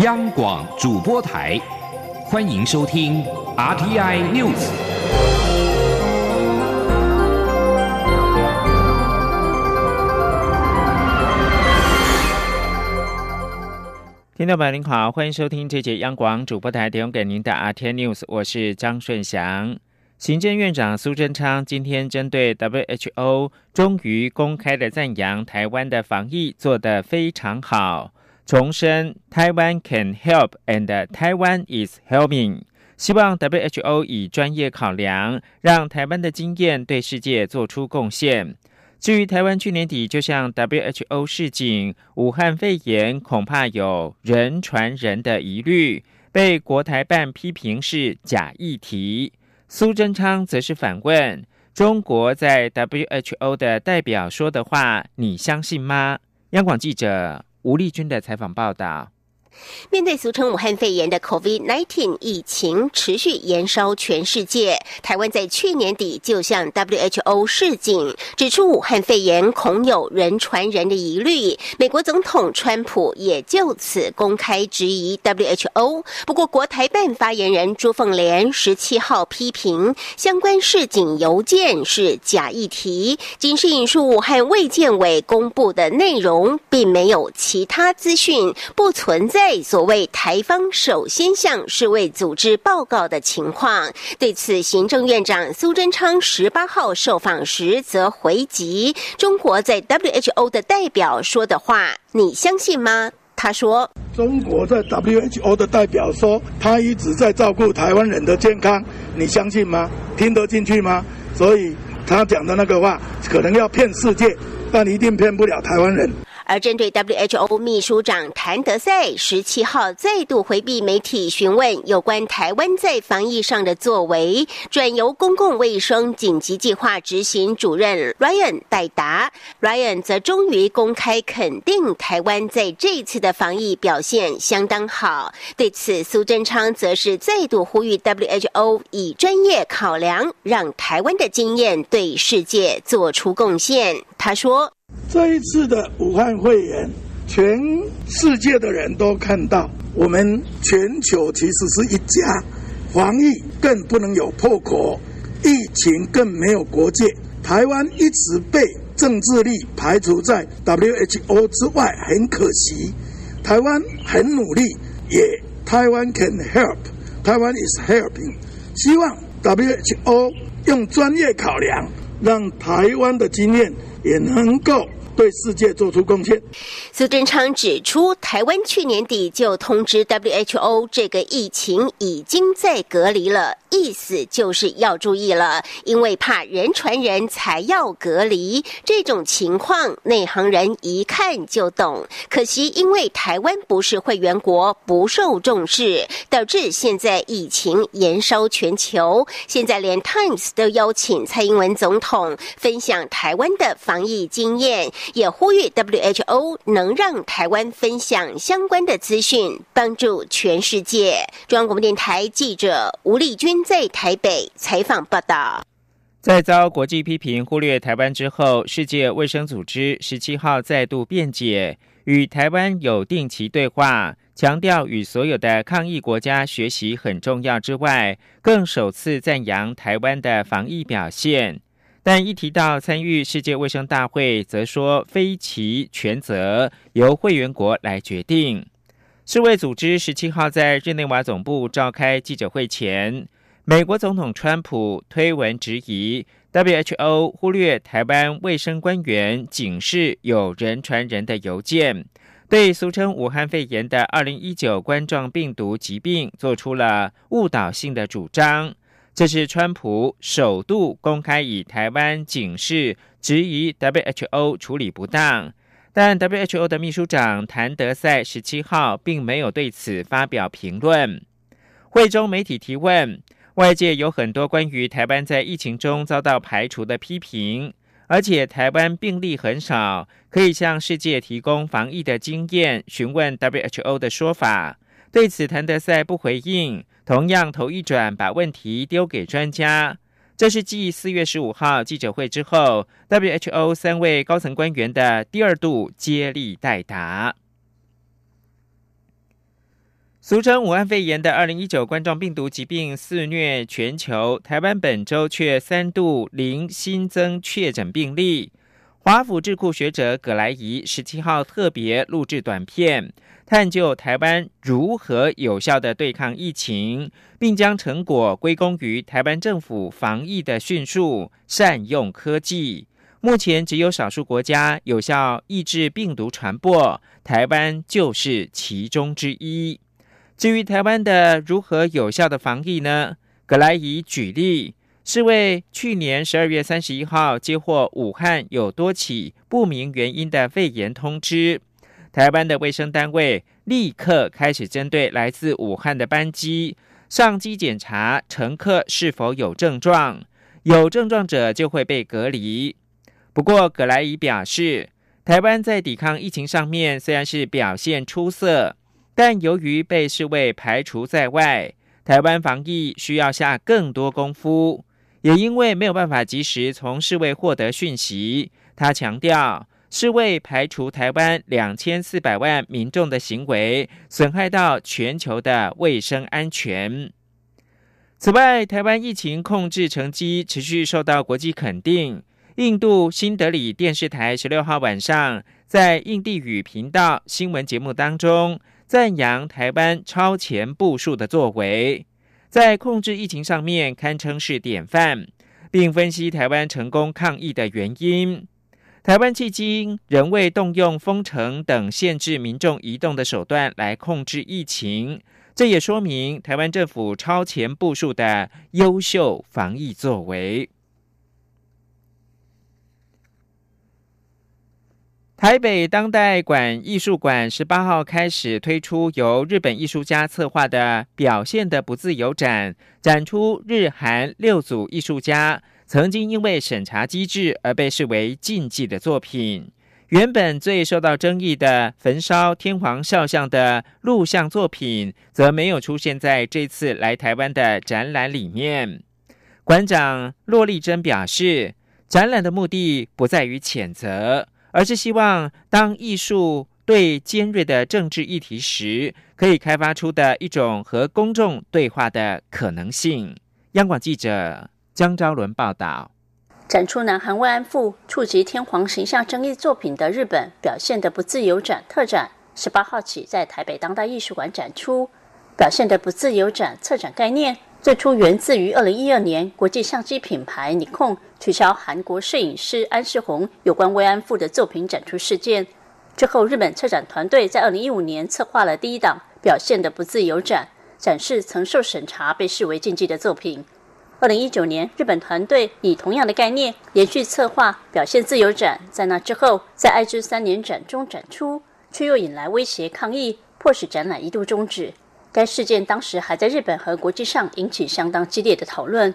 央广主播台，欢迎收听 RTI News。听众朋友您好，欢迎收听这节央广主播台提供给您的 RTI News，我是张顺祥。行政院长苏贞昌今天针对 WHO 终于公开的赞扬台湾的防疫做得非常好。重申台湾 can help and Taiwan is helping，希望 WHO 以专业考量，让台湾的经验对世界做出贡献。至于台湾去年底就向 WHO 示警，武汉肺炎恐怕有人传人的疑虑，被国台办批评是假议题。苏贞昌则是反问：中国在 WHO 的代表说的话，你相信吗？央广记者。吴丽君的采访报道。面对俗称武汉肺炎的 COVID-19 疫情持续延烧全世界，台湾在去年底就向 WHO 示警，指出武汉肺炎恐有人传人的疑虑。美国总统川普也就此公开质疑 WHO。不过，国台办发言人朱凤莲十七号批评相关示警邮件是假议题，仅是引述武汉卫健委公布的内容，并没有其他资讯，不存在。所谓台方首先向世卫组织报告的情况，对此，行政院长苏贞昌十八号受访时则回击：“中国在 WHO 的代表说的话，你相信吗？”他说：“中国在 WHO 的代表说，他一直在照顾台湾人的健康，你相信吗？听得进去吗？所以他讲的那个话，可能要骗世界，但一定骗不了台湾人。”而针对 WHO 秘书长谭德赛十七号再度回避媒体询问有关台湾在防疫上的作为，转由公共卫生紧急计划执行主任 Ryan 代答。Ryan 则终于公开肯定台湾在这次的防疫表现相当好。对此，苏贞昌则是再度呼吁 WHO 以专业考量，让台湾的经验对世界做出贡献。他说。这一次的武汉肺炎，全世界的人都看到，我们全球其实是一家，防疫更不能有破口，疫情更没有国界。台湾一直被政治力排除在 WHO 之外，很可惜。台湾很努力，也台湾 can help，台湾 is helping。希望 WHO 用专业考量，让台湾的经验也能够。对世界做出贡献。苏贞昌指出，台湾去年底就通知 WHO，这个疫情已经在隔离了，意思就是要注意了，因为怕人传人才要隔离。这种情况，内行人一看就懂。可惜，因为台湾不是会员国，不受重视，导致现在疫情延烧全球。现在连 Times 都邀请蔡英文总统分享台湾的防疫经验。也呼吁 WHO 能让台湾分享相关的资讯，帮助全世界。中央广播电台记者吴丽君在台北采访报道。在遭国际批评忽略台湾之后，世界卫生组织十七号再度辩解，与台湾有定期对话，强调与所有的抗疫国家学习很重要之外，更首次赞扬台湾的防疫表现。但一提到参与世界卫生大会，则说非其全责，由会员国来决定。世卫组织十七号在日内瓦总部召开记者会前，美国总统川普推文质疑 WHO 忽略台湾卫生官员警示有人传人的邮件，对俗称武汉肺炎的二零一九冠状病毒疾病做出了误导性的主张。这是川普首度公开以台湾警示质疑 WHO 处理不当，但 WHO 的秘书长谭德赛十七号并没有对此发表评论。会中媒体提问，外界有很多关于台湾在疫情中遭到排除的批评，而且台湾病例很少，可以向世界提供防疫的经验。询问 WHO 的说法，对此谭德赛不回应。同样头一转，把问题丢给专家。这是继四月十五号记者会之后，WHO 三位高层官员的第二度接力代答。俗称武汉肺炎的二零一九冠状病毒疾病肆虐全球，台湾本周却三度零新增确诊病例。华府智库学者葛莱仪十七号特别录制短片，探究台湾如何有效的对抗疫情，并将成果归功于台湾政府防疫的迅速善用科技。目前只有少数国家有效抑制病毒传播，台湾就是其中之一。至于台湾的如何有效的防疫呢？葛莱仪举例，是为去年十二月三十一号接获武汉有多起不明原因的肺炎通知，台湾的卫生单位立刻开始针对来自武汉的班机上机检查乘客是否有症状，有症状者就会被隔离。不过，葛莱仪表示，台湾在抵抗疫情上面虽然是表现出色。但由于被视为排除在外，台湾防疫需要下更多功夫。也因为没有办法及时从世卫获得讯息，他强调，世卫排除台湾两千四百万民众的行为，损害到全球的卫生安全。此外，台湾疫情控制成绩持续受到国际肯定。印度新德里电视台十六号晚上在印地语频道新闻节目当中。赞扬台湾超前部署的作为，在控制疫情上面堪称是典范，并分析台湾成功抗疫的原因。台湾迄今仍未动用封城等限制民众移动的手段来控制疫情，这也说明台湾政府超前部署的优秀防疫作为。台北当代馆艺术馆十八号开始推出由日本艺术家策划的“表现的不自由”展，展出日韩六组艺术家曾经因为审查机制而被视为禁忌的作品。原本最受到争议的焚烧天皇肖像的录像作品，则没有出现在这次来台湾的展览里面。馆长骆丽珍表示，展览的目的不在于谴责。而是希望，当艺术对尖锐的政治议题时，可以开发出的一种和公众对话的可能性。央广记者江昭伦报道。展出南韩慰安妇触及天皇形象争议作品的日本表现的不自由展特展，十八号起在台北当代艺术馆展出。表现的不自由展策展概念。最初源自于二零一二年，国际相机品牌尼控取消韩国摄影师安世宏有关慰安妇的作品展出事件。之后，日本策展团队在二零一五年策划了第一档表现的不自由展，展示曾受审查被视为禁忌的作品。二零一九年，日本团队以同样的概念连续策划表现自由展，在那之后，在爱知三年展中展出，却又引来威胁抗议，迫使展览一度终止。该事件当时还在日本和国际上引起相当激烈的讨论。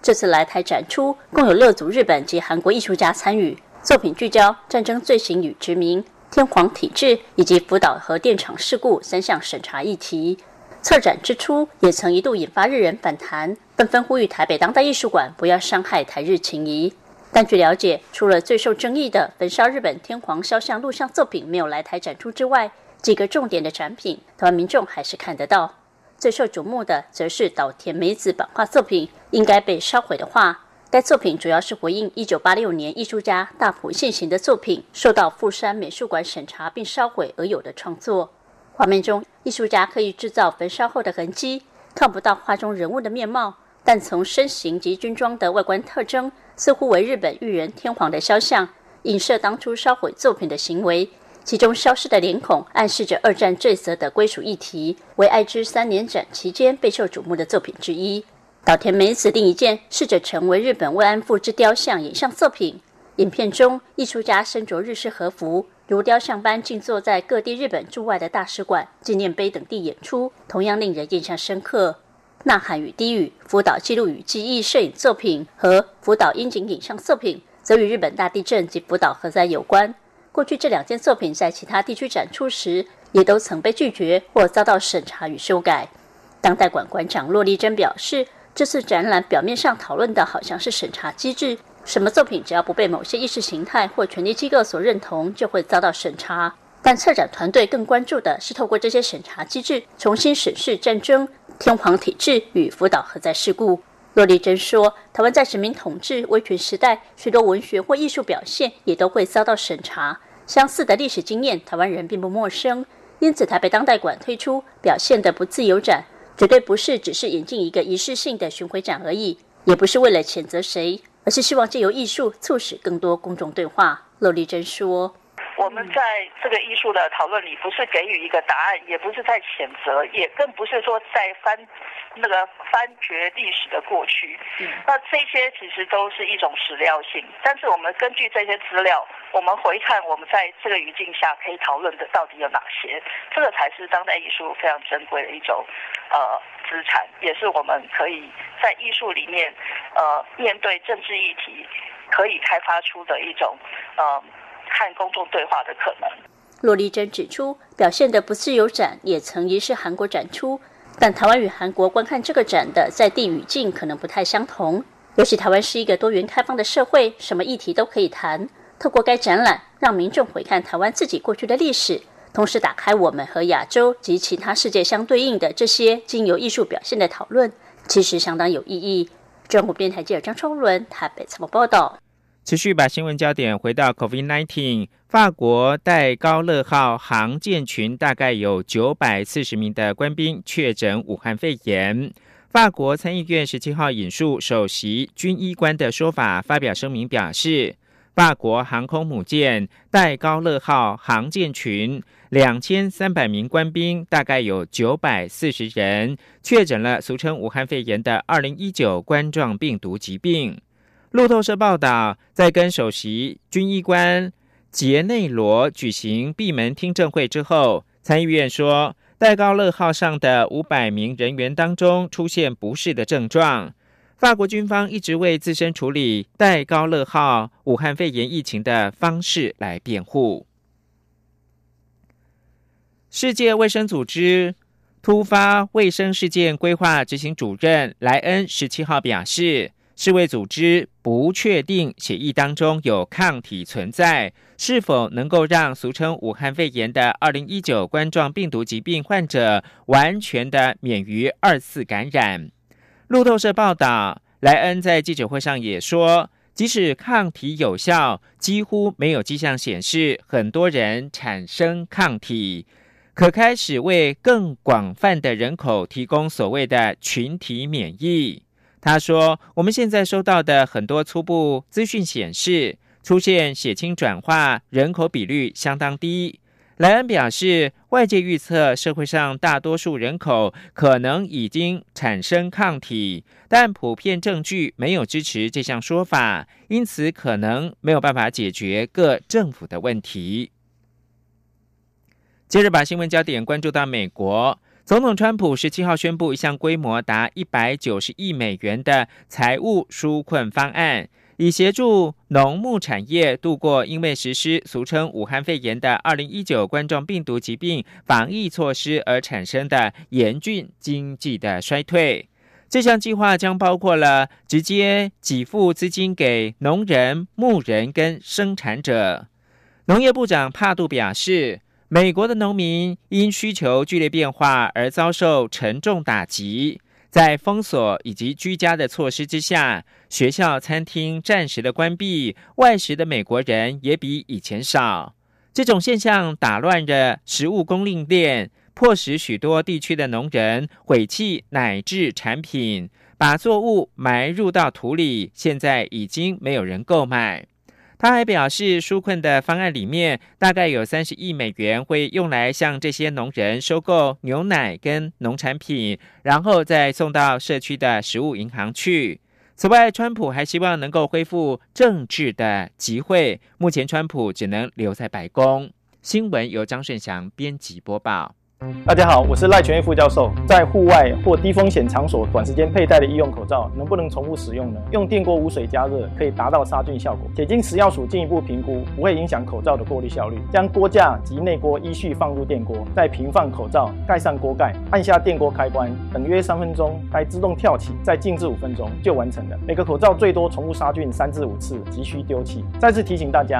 这次来台展出，共有六组日本及韩国艺术家参与，作品聚焦战争罪行与殖民、天皇体制以及福岛核电厂事故三项审查议题。策展之初，也曾一度引发日人反弹，纷纷呼吁台北当代艺术馆不要伤害台日情谊。但据了解，除了最受争议的焚烧日本天皇肖像录像作品没有来台展出之外，几个重点的展品，台湾民众还是看得到。最受瞩目的，则是岛田美子版画作品《应该被烧毁的画》。该作品主要是回应1986年艺术家大浦现行的作品受到富山美术馆审查并烧毁而有的创作。画面中，艺术家刻意制造焚烧后的痕迹，看不到画中人物的面貌，但从身形及军装的外观特征，似乎为日本裕仁天皇的肖像，影射当初烧毁作品的行为。其中消失的脸孔暗示着二战罪责的归属议题，为爱知三年展期间备受瞩目的作品之一。岛田美子另一件试着成为日本慰安妇之雕像影像作品。影片中，艺术家身着日式和服，如雕像般静坐在各地日本驻外的大使馆、纪念碑等地演出，同样令人印象深刻。呐喊与低语、福岛记录与记忆摄影作品和福岛樱井影像作品，则与日本大地震及福岛核灾有关。过去这两件作品在其他地区展出时，也都曾被拒绝或遭到审查与修改。当代馆馆长骆丽珍表示，这次展览表面上讨论的好像是审查机制，什么作品只要不被某些意识形态或权力机构所认同，就会遭到审查。但策展团队更关注的是透过这些审查机制，重新审视战争、天皇体制与福岛核灾事故。骆丽珍说：“台湾在殖民统治、威权时代，许多文学或艺术表现也都会遭到审查。相似的历史经验，台湾人并不陌生。因此，台北当代馆推出表现的不自由展，绝对不是只是引进一个仪式性的巡回展而已，也不是为了谴责谁，而是希望借由艺术促使更多公众对话。”陆丽珍说。我们在这个艺术的讨论里，不是给予一个答案，也不是在谴责，也更不是说在翻那个翻掘历史的过去。嗯那这些其实都是一种史料性，但是我们根据这些资料，我们回看我们在这个语境下可以讨论的到底有哪些，这个才是当代艺术非常珍贵的一种呃资产，也是我们可以在艺术里面呃面对政治议题可以开发出的一种呃。和公众对话的可能。骆丽珍指出，表现的不自由展也曾疑是韩国展出，但台湾与韩国观看这个展的在地语境可能不太相同。尤其台湾是一个多元开放的社会，什么议题都可以谈。透过该展览，让民众回看台湾自己过去的历史，同时打开我们和亚洲及其他世界相对应的这些经由艺术表现的讨论，其实相当有意义。中国电台记者张超伦台北采访报道。持续把新闻焦点回到 COVID-19，法国戴高乐号航舰群大概有九百四十名的官兵确诊武汉肺炎。法国参议院十七号引述首席军医官的说法，发表声明表示，法国航空母舰戴高乐号航舰群两千三百名官兵大概有九百四十人确诊了俗称武汉肺炎的二零一九冠状病毒疾病。路透社报道，在跟首席军医官杰内罗举行闭门听证会之后，参议院说，戴高乐号上的五百名人员当中出现不适的症状。法国军方一直为自身处理戴高乐号武汉肺炎疫情的方式来辩护。世界卫生组织突发卫生事件规划执行主任莱恩十七号表示。世卫组织不确定血液当中有抗体存在，是否能够让俗称武汉肺炎的二零一九冠状病毒疾病患者完全的免于二次感染。路透社报道，莱恩在记者会上也说，即使抗体有效，几乎没有迹象显示很多人产生抗体，可开始为更广泛的人口提供所谓的群体免疫。他说：“我们现在收到的很多初步资讯显示，出现血清转化人口比率相当低。”莱恩表示，外界预测社会上大多数人口可能已经产生抗体，但普遍证据没有支持这项说法，因此可能没有办法解决各政府的问题。接着，把新闻焦点关注到美国。总统川普十七号宣布一项规模达一百九十亿美元的财务纾困方案，以协助农牧产业度过因为实施俗称武汉肺炎的二零一九冠状病毒疾病防疫措施而产生的严峻经济的衰退。这项计划将包括了直接给付资金给农人、牧人跟生产者。农业部长帕杜表示。美国的农民因需求剧烈变化而遭受沉重打击，在封锁以及居家的措施之下，学校、餐厅暂时的关闭，外食的美国人也比以前少。这种现象打乱着食物供应链，迫使许多地区的农人毁弃奶制产品，把作物埋入到土里，现在已经没有人购买。他还表示，纾困的方案里面大概有三十亿美元会用来向这些农人收购牛奶跟农产品，然后再送到社区的食物银行去。此外，川普还希望能够恢复政治的集会。目前，川普只能留在白宫。新闻由张顺祥编辑播报。大家好，我是赖全义副教授。在户外或低风险场所短时间佩戴的医用口罩，能不能重复使用呢？用电锅无水加热可以达到杀菌效果。且经食药署进一步评估，不会影响口罩的过滤效率。将锅架及内锅依序放入电锅，再平放口罩，盖上锅盖，按下电锅开关，等约三分钟，该自动跳起，再静置五分钟就完成了。每个口罩最多重复杀菌三至五次，急需丢弃。再次提醒大家。